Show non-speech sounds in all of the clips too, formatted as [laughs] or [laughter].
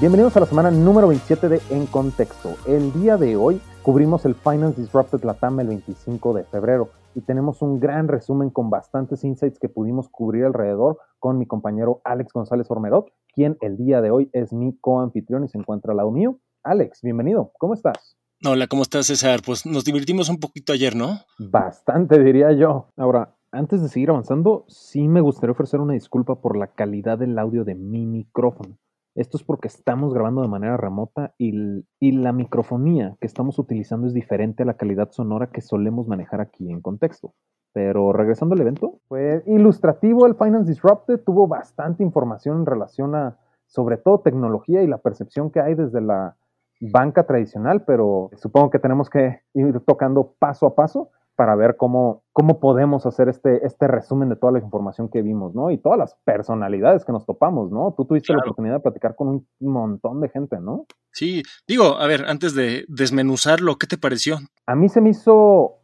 Bienvenidos a la semana número 27 de En Contexto. El día de hoy cubrimos el Finance Disrupted Latam el 25 de febrero y tenemos un gran resumen con bastantes insights que pudimos cubrir alrededor con mi compañero Alex González Ormerot, quien el día de hoy es mi coanfitrión y se encuentra al lado mío. Alex, bienvenido. ¿Cómo estás? Hola, ¿cómo estás, César? Pues nos divertimos un poquito ayer, ¿no? Bastante, diría yo. Ahora, antes de seguir avanzando, sí me gustaría ofrecer una disculpa por la calidad del audio de mi micrófono. Esto es porque estamos grabando de manera remota y, la microfonía que estamos utilizando es diferente a la calidad sonora que solemos manejar aquí en contexto. Pero regresando al evento, fue ilustrativo el Finance Disrupted, tuvo bastante información en relación a sobre todo tecnología y la percepción que hay desde la banca tradicional, pero supongo que tenemos que ir tocando paso a paso para ver cómo, cómo podemos hacer este, este resumen de toda la información que vimos, ¿no? Y todas las personalidades que nos topamos, ¿no? Tú tuviste la oportunidad de platicar con un montón de gente, ¿no? Sí, digo, a ver, antes de desmenuzarlo, ¿qué te pareció? A mí se me hizo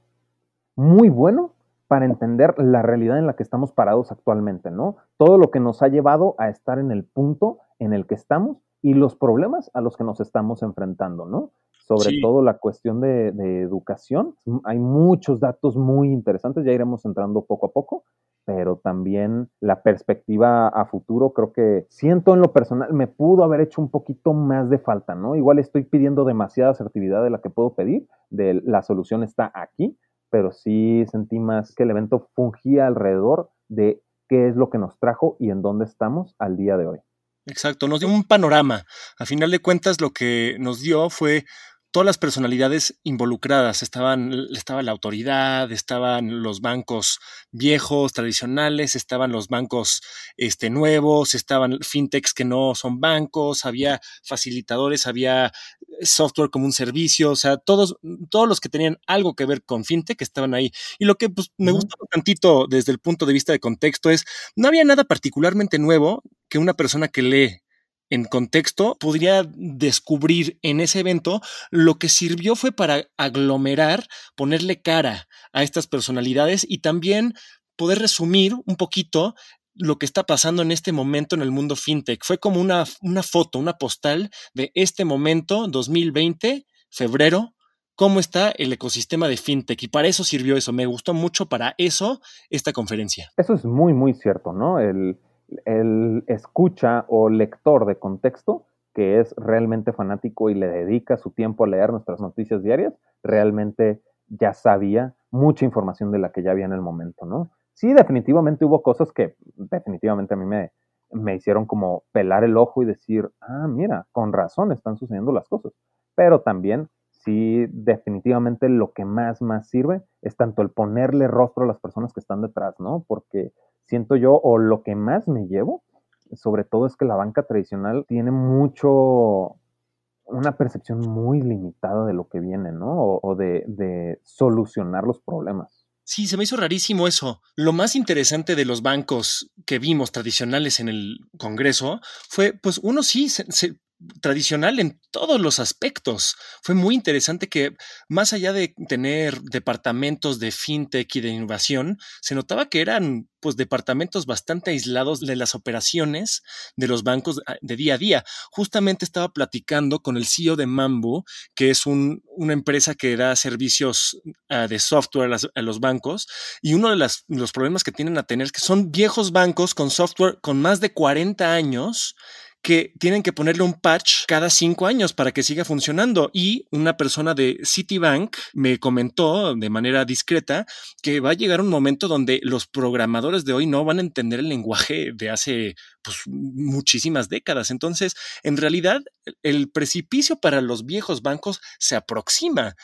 muy bueno para entender la realidad en la que estamos parados actualmente, ¿no? Todo lo que nos ha llevado a estar en el punto en el que estamos y los problemas a los que nos estamos enfrentando, ¿no? Sobre todo la cuestión de, educación. Hay muchos datos muy interesantes, ya iremos entrando poco a poco, pero también la perspectiva a futuro, creo que siento en lo personal, me pudo haber hecho un poquito más de falta, ¿no? Igual estoy pidiendo demasiada asertividad de la que puedo pedir, de la solución está aquí, pero sí sentí más que el evento fungía alrededor de qué es lo que nos trajo y en dónde estamos al día de hoy. Exacto, nos dio un panorama. A final de cuentas, lo que nos dio fue todas las personalidades involucradas. Estaban, estaba la autoridad, estaban los bancos viejos, tradicionales, estaban los bancos este, nuevos, estaban fintechs que no son bancos, había facilitadores, había software como un servicio, o sea, todos, todos los que tenían algo que ver con fintech estaban ahí. Y lo que pues, me gustó tantito desde el punto de vista de contexto es, no había nada particularmente nuevo que una persona que lee en contexto, podría descubrir en ese evento lo que sirvió fue para aglomerar, ponerle cara a estas personalidades y también poder resumir un poquito lo que está pasando en este momento en el mundo fintech. Fue como una, una foto, una postal de este momento, 2020, febrero, cómo está el ecosistema de fintech. Y para eso sirvió eso. Me gustó mucho para eso esta conferencia. Eso es muy, muy cierto, ¿no? El, el escucha o lector de contexto que es realmente fanático y le dedica su tiempo a leer nuestras noticias diarias, realmente ya sabía mucha información de la que ya había en el momento, ¿no? Sí, definitivamente hubo cosas que definitivamente a mí me, me hicieron como pelar el ojo y decir, ah, mira, con razón están sucediendo las cosas. Pero también, sí, definitivamente lo que más, más sirve es tanto el ponerle rostro a las personas que están detrás, ¿no? Porque siento yo, o lo que más me llevo, sobre todo es que la banca tradicional tiene mucho, una percepción muy limitada de lo que viene, ¿no? O, de, de, solucionar los problemas. Sí, se me hizo rarísimo eso. Lo más interesante de los bancos que vimos tradicionales en el Congreso fue, pues uno sí, se, tradicional en todos los aspectos. Fue muy interesante que más allá de tener departamentos de fintech y de innovación, se notaba que eran pues departamentos bastante aislados de las operaciones de los bancos ah, de día a día. Justamente estaba platicando con el CEO de Mambo, que es una empresa que da servicios ah, de software a, los bancos, y uno de los problemas que tienen a tener es que son viejos bancos con software con más de 40 años que tienen que ponerle un patch cada cinco años para que siga funcionando. Y una persona de Citibank me comentó de manera discreta que va a llegar un momento donde los programadores de hoy no van a entender el lenguaje de hace pues, muchísimas décadas. Entonces, en realidad, el precipicio para los viejos bancos se aproxima.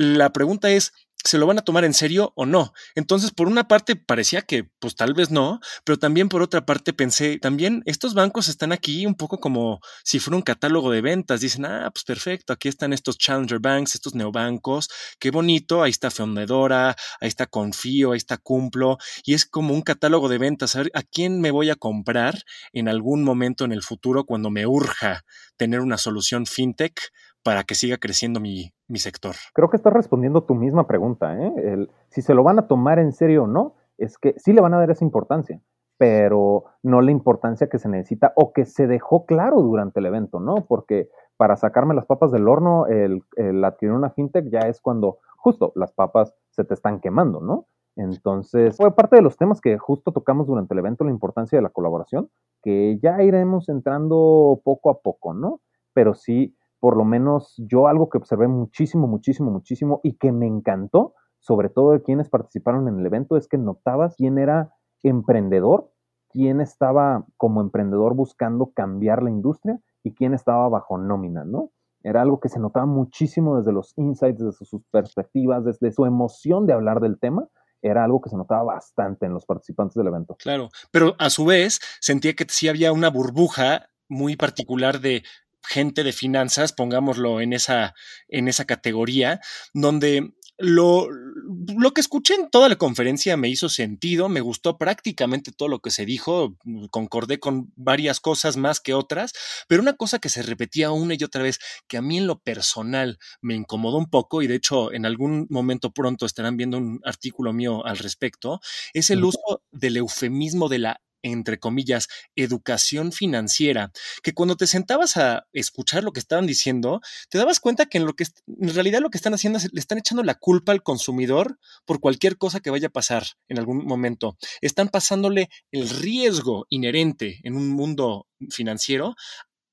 La pregunta es, se lo van a tomar en serio o no. Entonces, por una parte parecía que pues tal vez no, pero también por otra parte pensé, también estos bancos están aquí un poco como si fuera un catálogo de ventas. Dicen, ah, pues perfecto, aquí están estos Challenger Banks, estos neobancos, qué bonito, ahí está Fundedora, ahí está Confío, ahí está Cumplo, y es como un catálogo de ventas, a ver, ¿a quién me voy a comprar en algún momento en el futuro cuando me urja tener una solución fintech para que siga creciendo mi, sector. Creo que estás respondiendo tu misma pregunta. ¿eh? si se lo van a tomar en serio o no, es que sí le van a dar esa importancia. pero no la importancia que se necesita o que se dejó claro durante el evento, ¿no? Porque para sacarme las papas del horno, el, adquirir una fintech ya es cuando justo las papas se te están quemando, ¿no? Entonces, fue parte de los temas que justo tocamos durante el evento, la importancia de la colaboración, que ya iremos entrando poco a poco, ¿no? Pero sí, por lo menos yo algo que observé muchísimo, muchísimo, muchísimo y que me encantó, sobre todo de quienes participaron en el evento, es que notabas quién era emprendedor, quién estaba como emprendedor buscando cambiar la industria y quién estaba bajo nómina, ¿no? Era algo que se notaba muchísimo desde los insights, desde sus perspectivas, desde su emoción de hablar del tema. Era algo que se notaba bastante en los participantes del evento. Claro, pero a su vez sentía que sí había una burbuja muy particular de gente de finanzas, pongámoslo en esa, en esa categoría, donde lo, lo, que escuché en toda la conferencia me hizo sentido, me gustó prácticamente todo lo que se dijo, concordé con varias cosas más que otras, pero una cosa que se repetía una y otra vez, que a mí en lo personal me incomodó un poco, y de hecho en algún momento pronto estarán viendo un artículo mío al respecto, es el uso del eufemismo de la entre comillas, educación financiera, que cuando te sentabas a escuchar lo que estaban diciendo, te dabas cuenta que en lo que en realidad lo que están haciendo es le están echando la culpa al consumidor por cualquier cosa que vaya a pasar en algún momento. Están pasándole el riesgo inherente en un mundo financiero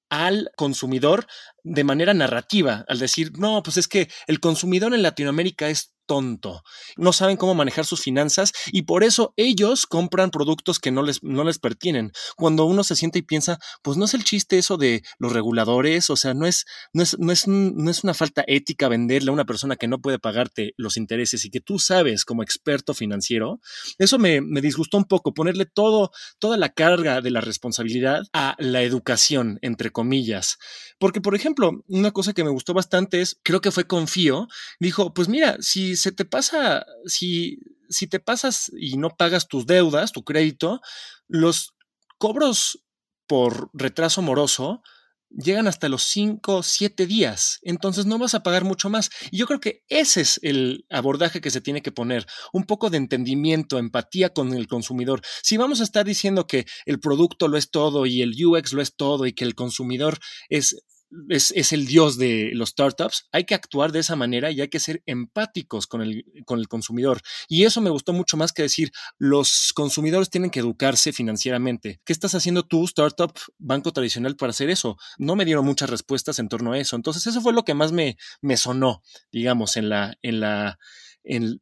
al consumidor de manera narrativa, al decir, no, pues es que el consumidor en Latinoamérica es tonto, no saben cómo manejar sus finanzas y por eso ellos compran productos que no les, no les pertienen. Cuando uno se siente y piensa, pues no es el chiste eso de los reguladores, o sea, no es, no es, no es, no es una falta ética venderle a una persona que no puede pagarte los intereses y que tú sabes como experto financiero. Eso me, me disgustó un poco, ponerle todo, toda la carga de la responsabilidad a la educación, entre comillas. Porque, por ejemplo, una cosa que me gustó bastante es, creo que fue Confío, dijo, pues mira, si se te pasa, si, si te pasas y no pagas tus deudas, tu crédito, los cobros por retraso moroso llegan hasta los 5, 7 días. Entonces no vas a pagar mucho más. Y yo creo que ese es el abordaje que se tiene que poner. Un poco de entendimiento, empatía con el consumidor. Si vamos a estar diciendo que el producto lo es todo y el UX lo es todo y que el consumidor es es, el dios de los startups, hay que actuar de esa manera y hay que ser empáticos con el, con el consumidor. Y eso me gustó mucho más que decir, los consumidores tienen que educarse financieramente. ¿Qué estás haciendo tú, startup, banco tradicional, para hacer eso? No me dieron muchas respuestas en torno a eso. Entonces, eso fue lo que más me, me sonó, digamos, en la, en la, en,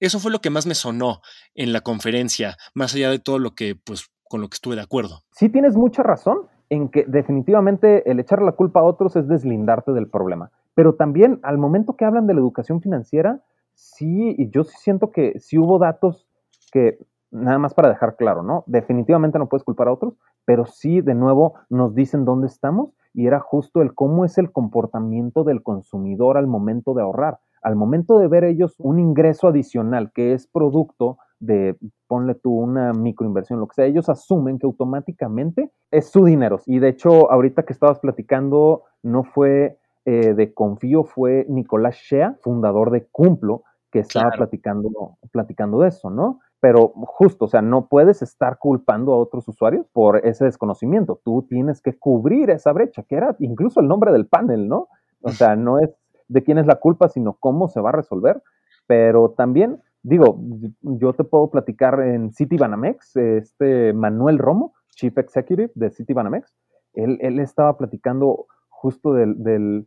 eso fue lo que más me sonó en la conferencia, más allá de todo lo que, pues, con lo que estuve de acuerdo. Sí, tienes mucha razón en que definitivamente el echar la culpa a otros es deslindarte del problema. Pero también al momento que hablan de la educación financiera, sí, y yo sí siento que sí hubo datos que, nada más para dejar claro, ¿no? Definitivamente no puedes culpar a otros, pero sí, de nuevo, nos dicen dónde estamos y era justo el cómo es el comportamiento del consumidor al momento de ahorrar. Al momento de ver ellos un ingreso adicional que es producto de, ponle tú una microinversión, lo que sea, ellos asumen que automáticamente es su dinero. Y de hecho, ahorita que estabas platicando, no fue eh, de Confío, fue Nicolás Shea, fundador de Cumplo, que estaba platicando, platicando de eso, ¿no? Pero justo, o sea, no puedes estar culpando a otros usuarios por ese desconocimiento. Tú tienes que cubrir esa brecha, que era incluso el nombre del panel, ¿no? O sea, no es de quién es la culpa, sino cómo se va a resolver. Pero también digo, yo te puedo platicar en Citibanamex, este Manuel Romo, Chief Executive de Citibanamex, él, él estaba platicando justo del,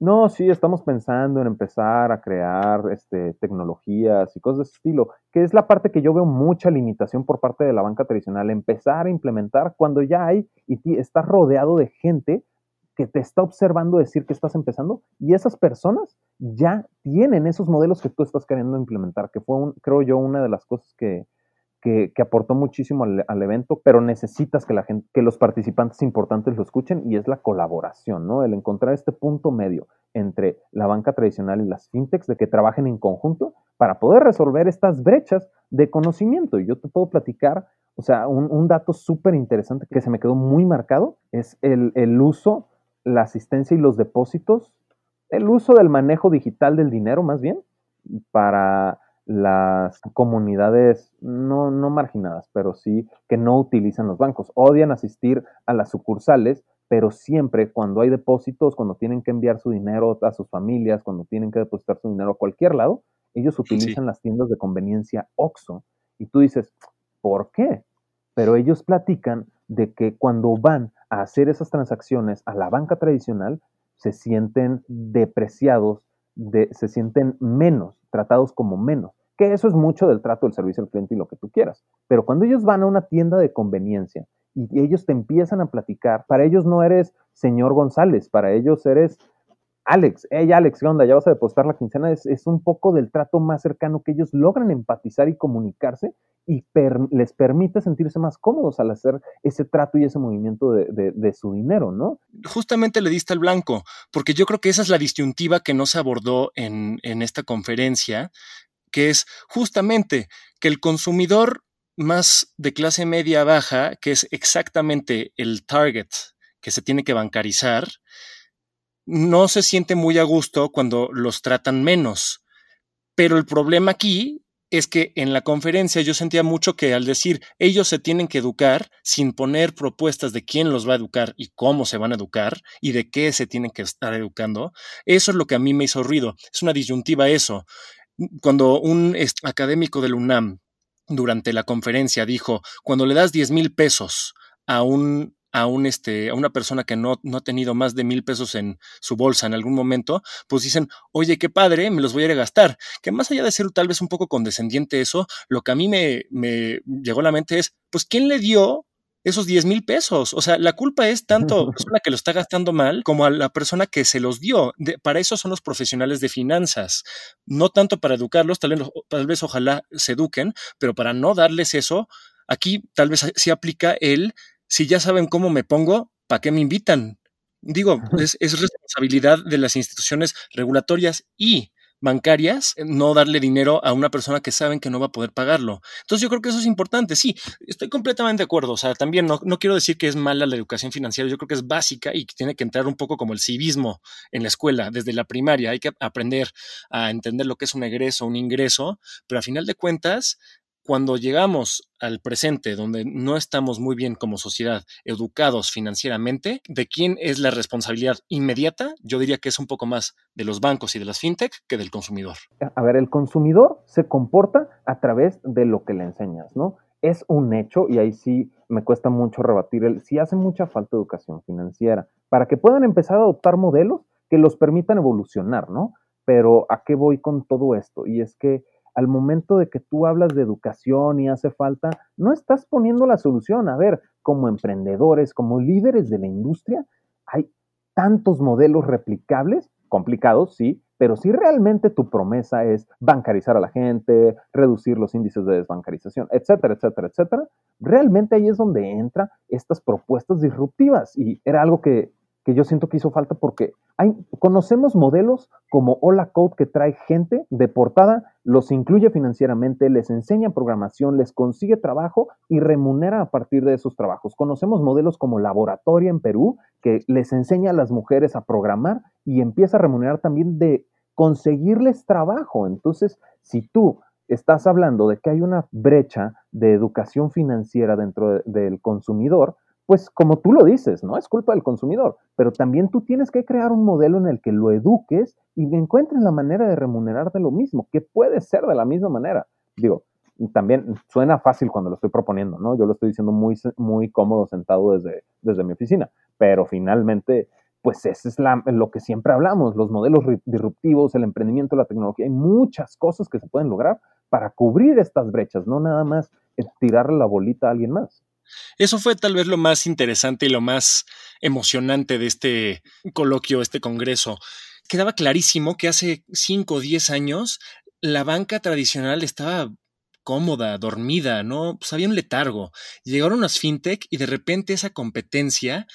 no, sí, estamos pensando en empezar a crear este, tecnologías y cosas de ese estilo, que es la parte que yo veo mucha limitación por parte de la banca tradicional, empezar a implementar cuando ya hay y estás rodeado de gente que te está observando decir que estás empezando y esas personas ya tienen esos modelos que tú estás queriendo implementar, que fue, un, creo yo, una de las cosas que, que, aportó muchísimo al, evento, pero necesitas que la gente, que los participantes importantes lo escuchen y es la colaboración, ¿no? El encontrar este punto medio entre la banca tradicional y las fintechs, de que trabajen en conjunto para poder resolver estas brechas de conocimiento. Y yo te puedo platicar, o sea, un, un dato súper interesante que se me quedó muy marcado es el, el uso la asistencia y los depósitos, el uso del manejo digital del dinero más bien, para las comunidades no, no marginadas, pero sí que no utilizan los bancos. Odian asistir a las sucursales, pero siempre cuando hay depósitos, cuando tienen que enviar su dinero a sus familias, cuando tienen que depositar su dinero a cualquier lado, ellos utilizan las tiendas de conveniencia OXO. Y tú dices, ¿por qué? Pero ellos platican de que cuando van a hacer esas transacciones a la banca tradicional, se sienten depreciados, se sienten menos, tratados como menos. Que eso es mucho del trato del servicio al cliente y lo que tú quieras. Pero cuando ellos van a una tienda de conveniencia y ellos te empiezan a platicar, para ellos no eres señor González, para ellos eres Alex, hey Alex, ¿qué onda? Ya vas a depositar la quincena. Es, un poco del trato más cercano que ellos logran empatizar y comunicarse y les permite sentirse más cómodos al hacer ese trato y ese movimiento de, su dinero, ¿no? Justamente le diste al blanco, porque yo creo que esa es la disyuntiva que no se abordó en, en esta conferencia, que es justamente que el consumidor más de clase media baja, que es exactamente el target que se tiene que bancarizar, no se siente muy a gusto cuando los tratan menos. Pero el problema aquí es que en la conferencia yo sentía mucho que al decir ellos se tienen que educar sin poner propuestas de quién los va a educar y cómo se van a educar y de qué se tienen que estar educando, eso es lo que a mí me hizo ruido. Es una disyuntiva eso. Cuando un académico del UNAM durante la conferencia dijo, cuando le das 10 mil pesos a un a, un, este, a una persona que no, no ha tenido más de mil pesos en su bolsa en algún momento, pues dicen, oye, qué padre, me los voy a ir a gastar. Que más allá de ser tal vez un poco condescendiente eso, lo que a mí me, me llegó a la mente es, pues, ¿quién le dio esos 10 mil pesos. O sea, la culpa es tanto a la [laughs] persona que lo está gastando mal como a la persona que se los dio. para eso son los profesionales de finanzas. No tanto para educarlos, tal vez, tal vez ojalá se eduquen, pero para no darles eso, aquí tal vez sí aplica el si ya saben cómo me pongo, ¿para qué me invitan? Digo, es, responsabilidad de las instituciones regulatorias y bancarias no darle dinero a una persona que saben que no va a poder pagarlo. Entonces yo creo que eso es importante. Sí, estoy completamente de acuerdo. O sea, también no, no quiero decir que es mala la educación financiera. Yo creo que es básica y que tiene que entrar un poco como el civismo en la escuela, desde la primaria. Hay que aprender a entender lo que es un egreso, un ingreso, pero a final de cuentas cuando llegamos al presente, donde no estamos muy bien como sociedad educados financieramente, ¿de quién es la responsabilidad inmediata? Yo diría que es un poco más de los bancos y de las fintech que del consumidor. A ver, el consumidor se comporta a través de lo que le enseñas, ¿no? Es un hecho, y ahí sí me cuesta mucho rebatir el, si hace mucha falta educación financiera, para que puedan empezar a adoptar modelos que los permitan evolucionar, ¿no? Pero ¿a qué voy con todo esto? Y es que al momento de que tú hablas de educación y hace falta, no estás poniendo la solución. A ver, como emprendedores, como líderes de la industria, hay tantos modelos replicables, complicados, sí, pero si realmente tu promesa es bancarizar a la gente, reducir los índices de desbancarización, etcétera, etcétera, etcétera, realmente ahí es donde entran estas propuestas disruptivas. Y era algo que que yo siento que hizo falta porque hay, conocemos modelos como Hola Code que trae gente de portada, los incluye financieramente, les enseña programación, les consigue trabajo y remunera a partir de esos trabajos. Conocemos modelos como Laboratoria en Perú que les enseña a las mujeres a programar y empieza a remunerar también de conseguirles trabajo. Entonces, si tú estás hablando de que hay una brecha de educación financiera dentro del consumidor, pues como tú lo dices, ¿no? Es culpa del consumidor, pero también tú tienes que crear un modelo en el que lo eduques y encuentres la manera de remunerarte lo mismo, que puede ser de la misma manera. Digo, también suena fácil cuando lo estoy proponiendo, ¿no? Yo lo estoy diciendo muy, muy cómodo sentado desde, desde mi oficina, pero finalmente, pues ese es lo que siempre hablamos, los modelos disruptivos, el emprendimiento, la tecnología, hay muchas cosas que se pueden lograr para cubrir estas brechas, no nada más tirarle la bolita a alguien más. Eso fue tal vez lo más interesante y lo más emocionante de este coloquio, este congreso. Quedaba clarísimo que hace 5 o 10 años la banca tradicional estaba cómoda, dormida, ¿no? Pues había un letargo. Llegaron las fintech y de repente esa competencia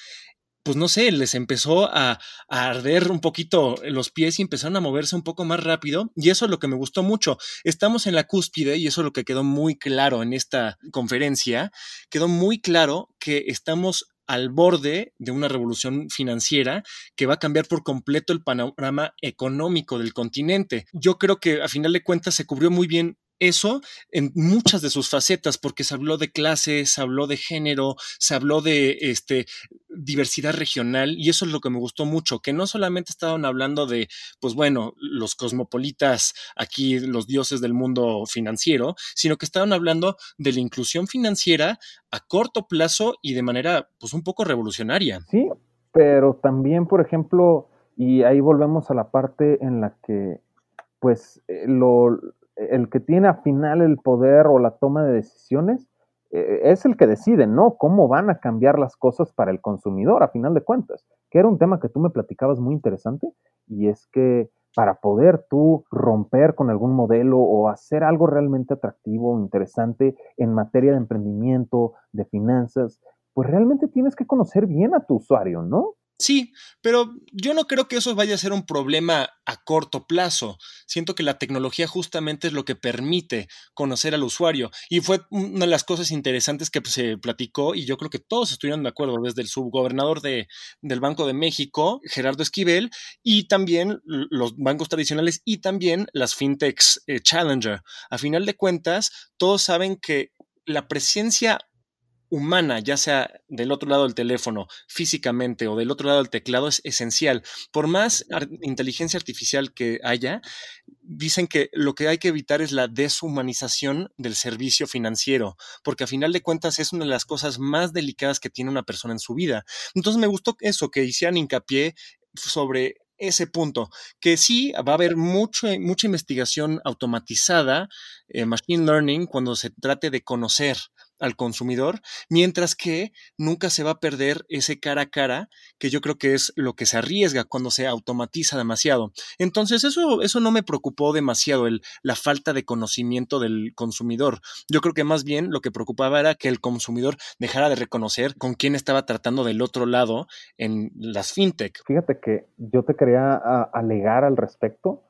pues no sé, les empezó a, arder un poquito los pies y empezaron a moverse un poco más rápido. Y eso es lo que me gustó mucho. Estamos en la cúspide y eso es lo que quedó muy claro en esta conferencia. Quedó muy claro que estamos al borde de una revolución financiera que va a cambiar por completo el panorama económico del continente. Yo creo que a final de cuentas se cubrió muy bien eso en muchas de sus facetas, porque se habló de clases, se habló de género, se habló de este, diversidad regional, y eso es lo que me gustó mucho, que no solamente estaban hablando de, pues bueno, los cosmopolitas, aquí los dioses del mundo financiero, sino que estaban hablando de la inclusión financiera a corto plazo y de manera, pues un poco revolucionaria. Sí, pero también, por ejemplo, y ahí volvemos a la parte en la que, pues, eh, lo, el que tiene al final el poder o la toma de decisiones eh, es el que decide, ¿no? Cómo van a cambiar las cosas para el consumidor, a final de cuentas, que era un tema que tú me platicabas muy interesante, y es que para poder tú romper con algún modelo o hacer algo realmente atractivo, interesante en materia de emprendimiento, de finanzas, pues realmente tienes que conocer bien a tu usuario, ¿no? Sí, pero yo no creo que eso vaya a ser un problema a corto plazo. Siento que la tecnología justamente es lo que permite conocer al usuario. Y fue una de las cosas interesantes que se platicó y yo creo que todos estuvieron de acuerdo, desde el subgobernador de, del Banco de México, Gerardo Esquivel, y también los bancos tradicionales y también las fintechs eh, Challenger. A final de cuentas, todos saben que la presencia humana, ya sea del otro lado del teléfono, físicamente o del otro lado del teclado, es esencial. Por más inteligencia artificial que haya, dicen que lo que hay que evitar es la deshumanización del servicio financiero, porque a final de cuentas es una de las cosas más delicadas que tiene una persona en su vida. Entonces me gustó eso, que hicieran hincapié sobre ese punto, que sí va a haber mucho, mucha investigación automatizada, eh, machine learning, cuando se trate de conocer al consumidor, mientras que nunca se va a perder ese cara a cara, que yo creo que es lo que se arriesga cuando se automatiza demasiado. Entonces, eso, eso no me preocupó demasiado, el, la falta de conocimiento del consumidor. Yo creo que más bien lo que preocupaba era que el consumidor dejara de reconocer con quién estaba tratando del otro lado en las fintech. Fíjate que yo te quería alegar al respecto,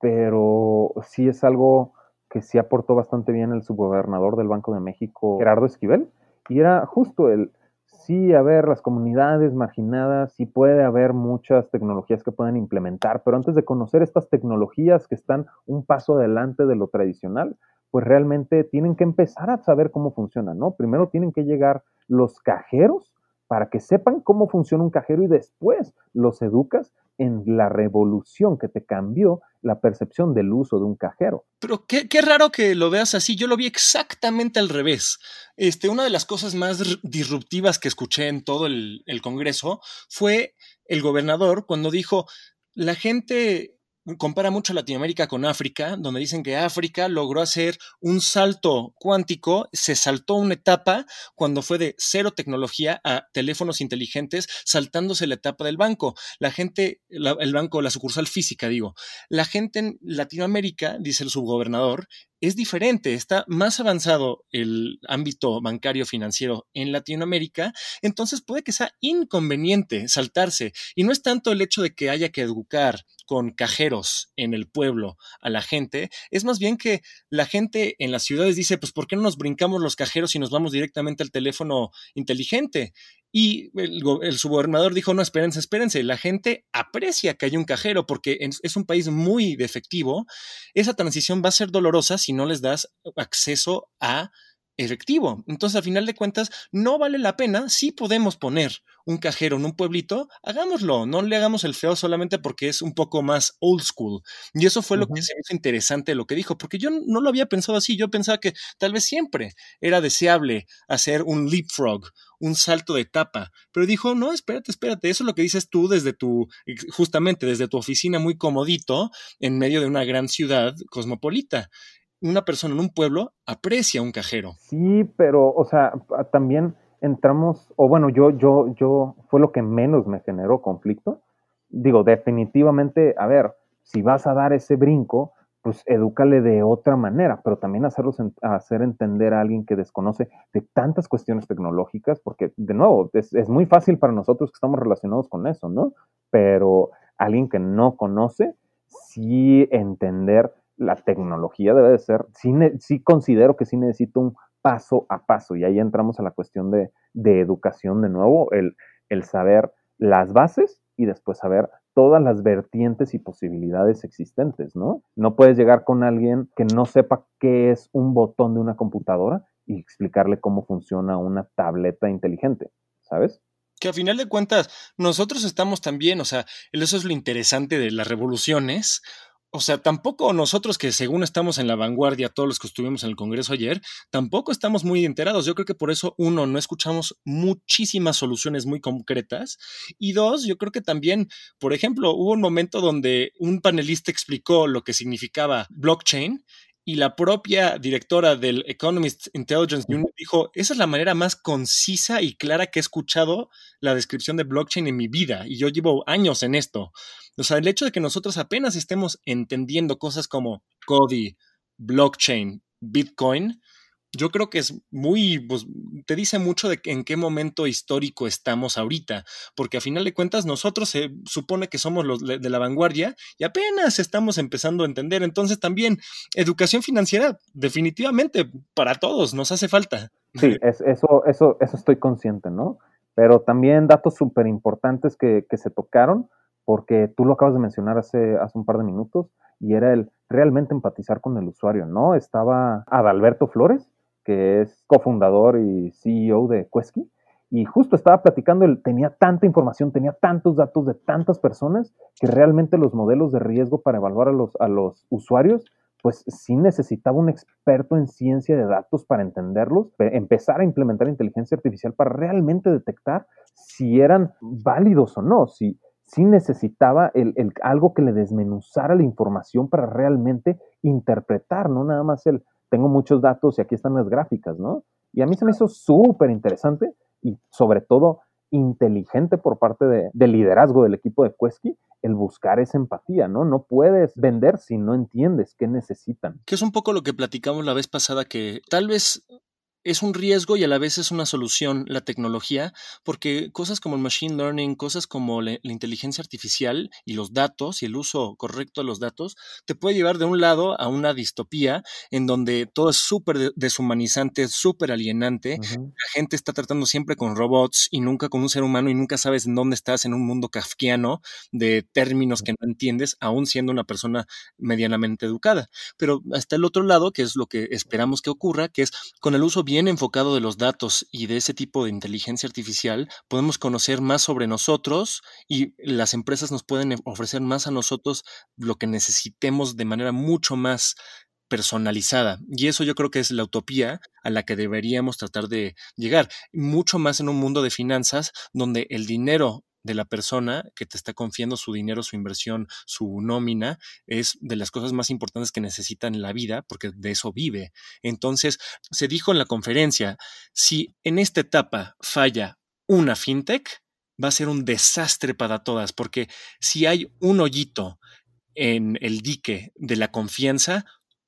pero sí es algo que sí aportó bastante bien el subgobernador del Banco de México, Gerardo Esquivel, y era justo el, sí, a ver, las comunidades marginadas, sí puede haber muchas tecnologías que pueden implementar, pero antes de conocer estas tecnologías que están un paso adelante de lo tradicional, pues realmente tienen que empezar a saber cómo funciona, ¿no? Primero tienen que llegar los cajeros para que sepan cómo funciona un cajero y después los educas en la revolución que te cambió la percepción del uso de un cajero. Pero qué, raro que lo veas así. Yo lo vi exactamente al revés. Este, una de las cosas más disruptivas que escuché en todo el, el Congreso fue el gobernador cuando dijo, la gente compara mucho Latinoamérica con África, donde dicen que África logró hacer un salto cuántico, se saltó una etapa cuando fue de cero tecnología a teléfonos inteligentes, saltándose la etapa del banco. La gente, el banco, la sucursal física, digo, la gente en Latinoamérica, dice el subgobernador, es diferente, está más avanzado el ámbito bancario financiero en Latinoamérica, entonces puede que sea inconveniente saltarse. Y no es tanto el hecho de que haya que educar con cajeros en el pueblo a la gente, es más bien que la gente en las ciudades dice, pues ¿por qué no nos brincamos los cajeros y nos vamos directamente al teléfono inteligente? Y el, subgobernador dijo, no, espérense, espérense, la gente aprecia que haya un cajero porque es un país muy defectivo. Esa transición va a ser dolorosa si no les das acceso a efectivo. Entonces, al final de cuentas, no vale la pena. Si podemos poner un cajero en un pueblito, hagámoslo. No le hagamos el feo solamente porque es un poco más old school. Y eso fue lo que se me hizo interesante lo que dijo, porque yo no lo había pensado así. Yo pensaba que tal vez siempre era deseable hacer un leapfrog, un salto de etapa. Pero dijo, no, espérate, espérate. Eso es lo que dices tú desde tu, justamente desde tu oficina muy comodito en medio de una gran ciudad cosmopolita una persona en un pueblo aprecia un cajero. Sí, pero, o sea, también entramos, o bueno, yo, yo, yo, fue lo que menos me generó conflicto. Digo, definitivamente, a ver, si vas a dar ese brinco, pues edúcale de otra manera, pero también hacerlos hacer entender a alguien que desconoce de tantas cuestiones tecnológicas, porque de nuevo, es, es, muy fácil para nosotros que estamos relacionados con eso, ¿no? Pero alguien que no conoce, sí entender la tecnología debe de ser, sí, sí considero que sí necesito un paso a paso. Y ahí entramos a la cuestión de, educación de nuevo, el, el saber las bases y después saber todas las vertientes y posibilidades existentes, ¿no? No puedes llegar con alguien que no sepa qué es un botón de una computadora y explicarle cómo funciona una tableta inteligente, ¿sabes? Que a final de cuentas, nosotros estamos también, o sea, eso es lo interesante de las revoluciones, o sea, tampoco nosotros que según estamos en la vanguardia, todos los que estuvimos en el Congreso ayer, tampoco estamos muy enterados. Yo creo que por eso, uno, no escuchamos muchísimas soluciones muy concretas. Y dos, yo creo que también, por ejemplo, hubo un momento donde un panelista explicó lo que significaba blockchain y la propia directora del Economist Intelligence Unit dijo, esa es la manera más concisa y clara que he escuchado la descripción de blockchain en mi vida y yo llevo años en esto. O sea, el hecho de que nosotros apenas estemos entendiendo cosas como CODI, blockchain, Bitcoin, yo creo que es muy, pues, te dice mucho de en qué momento histórico estamos ahorita, porque a final de cuentas nosotros se supone que somos los de la vanguardia y apenas estamos empezando a entender. Entonces también educación financiera definitivamente para todos nos hace falta. Sí, es, eso, eso, eso estoy consciente, ¿no? Pero también datos súper importantes que, que se tocaron, porque tú lo acabas de mencionar hace, hace un par de minutos, y era el realmente empatizar con el usuario, ¿no? Estaba Adalberto Flores, que es cofundador y CEO de Quesky, y justo estaba platicando, él tenía tanta información, tenía tantos datos de tantas personas, que realmente los modelos de riesgo para evaluar a los, a los usuarios, pues sí necesitaba un experto en ciencia de datos para entenderlos, empezar a implementar inteligencia artificial para realmente detectar si eran válidos o no, si, si necesitaba el, algo que le desmenuzara la información para realmente interpretar, no nada más el, tengo muchos datos y aquí están las gráficas, ¿no? Y a mí se me hizo súper interesante y sobre todo inteligente por parte de, del liderazgo del equipo de Quesky el buscar esa empatía, ¿no? No puedes vender si no entiendes qué necesitan. Que es un poco lo que platicamos la vez pasada, que tal vez es un riesgo y a la vez es una solución la tecnología, porque cosas como el machine learning, cosas como la, inteligencia artificial y los datos y el uso correcto de los datos, te puede llevar de un lado a una distopía en donde todo es súper deshumanizante, súper alienante. La gente está tratando siempre con robots y nunca con un ser humano y nunca sabes en dónde estás en un mundo kafkiano de términos que no entiendes, aún siendo una persona medianamente educada. Pero hasta el otro lado, que es lo que esperamos que ocurra, que es con el uso bien bien enfocado de los datos y de ese tipo de inteligencia artificial, podemos conocer más sobre nosotros y las empresas nos pueden ofrecer más a nosotros lo que necesitemos de manera mucho más personalizada. Y eso yo creo que es la utopía a la que deberíamos tratar de llegar, mucho más en un mundo de finanzas donde el dinero de la persona que te está confiando su dinero, su inversión, su nómina, es de las cosas más importantes que necesitan en la vida, porque de eso vive. Entonces, se dijo en la conferencia, si en esta etapa falla una fintech, va a ser un desastre para todas, porque si hay un hoyito en el dique de la confianza,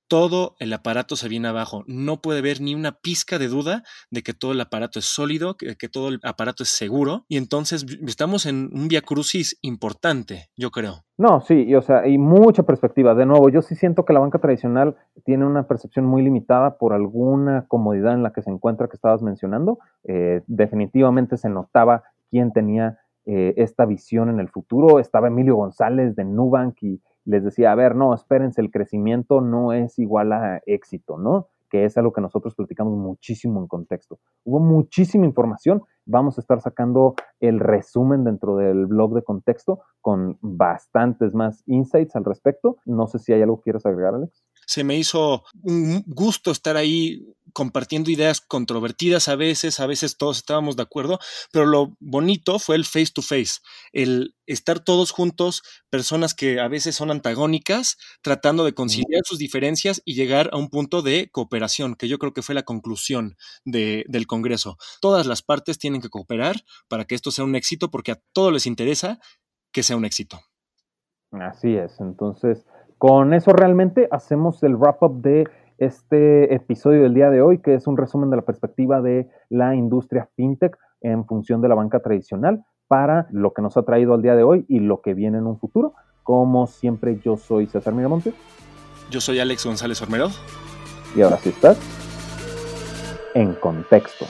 todo el aparato se viene abajo. No puede haber ni una pizca de duda de que todo el aparato es sólido, que, todo el aparato es seguro. Y entonces estamos en un via crucis importante, yo creo. No, sí, y, o sea, y mucha perspectiva. De nuevo, yo sí siento que la banca tradicional tiene una percepción muy limitada por alguna comodidad en la que se encuentra que estabas mencionando. Eh, definitivamente se notaba quién tenía eh, esta visión en el futuro. Estaba Emilio González de Nubank y les decía, a ver, no, espérense, el crecimiento no es igual a éxito, ¿no? Que es algo que nosotros platicamos muchísimo en contexto. Hubo muchísima información, vamos a estar sacando el resumen dentro del blog de contexto con bastantes más insights al respecto. No sé si hay algo que quieras agregar, Alex. Se me hizo un gusto estar ahí compartiendo ideas controvertidas a veces, a veces todos estábamos de acuerdo, pero lo bonito fue el face to face, el estar todos juntos, personas que a veces son antagónicas, tratando de conciliar sus diferencias y llegar a un punto de cooperación, que yo creo que fue la conclusión del Congreso. Todas las partes tienen que cooperar para que esto sea un éxito, porque a todos les interesa que sea un éxito. Así es, entonces con eso realmente hacemos el wrap-up de este episodio del día de hoy, que es un resumen de la perspectiva de la industria fintech en función de la banca tradicional para lo que nos ha traído al día de hoy y lo que viene en un futuro. Como siempre, yo soy César Miramontes. Yo soy Alex González Ormerod. Y ahora sí estás. en contexto.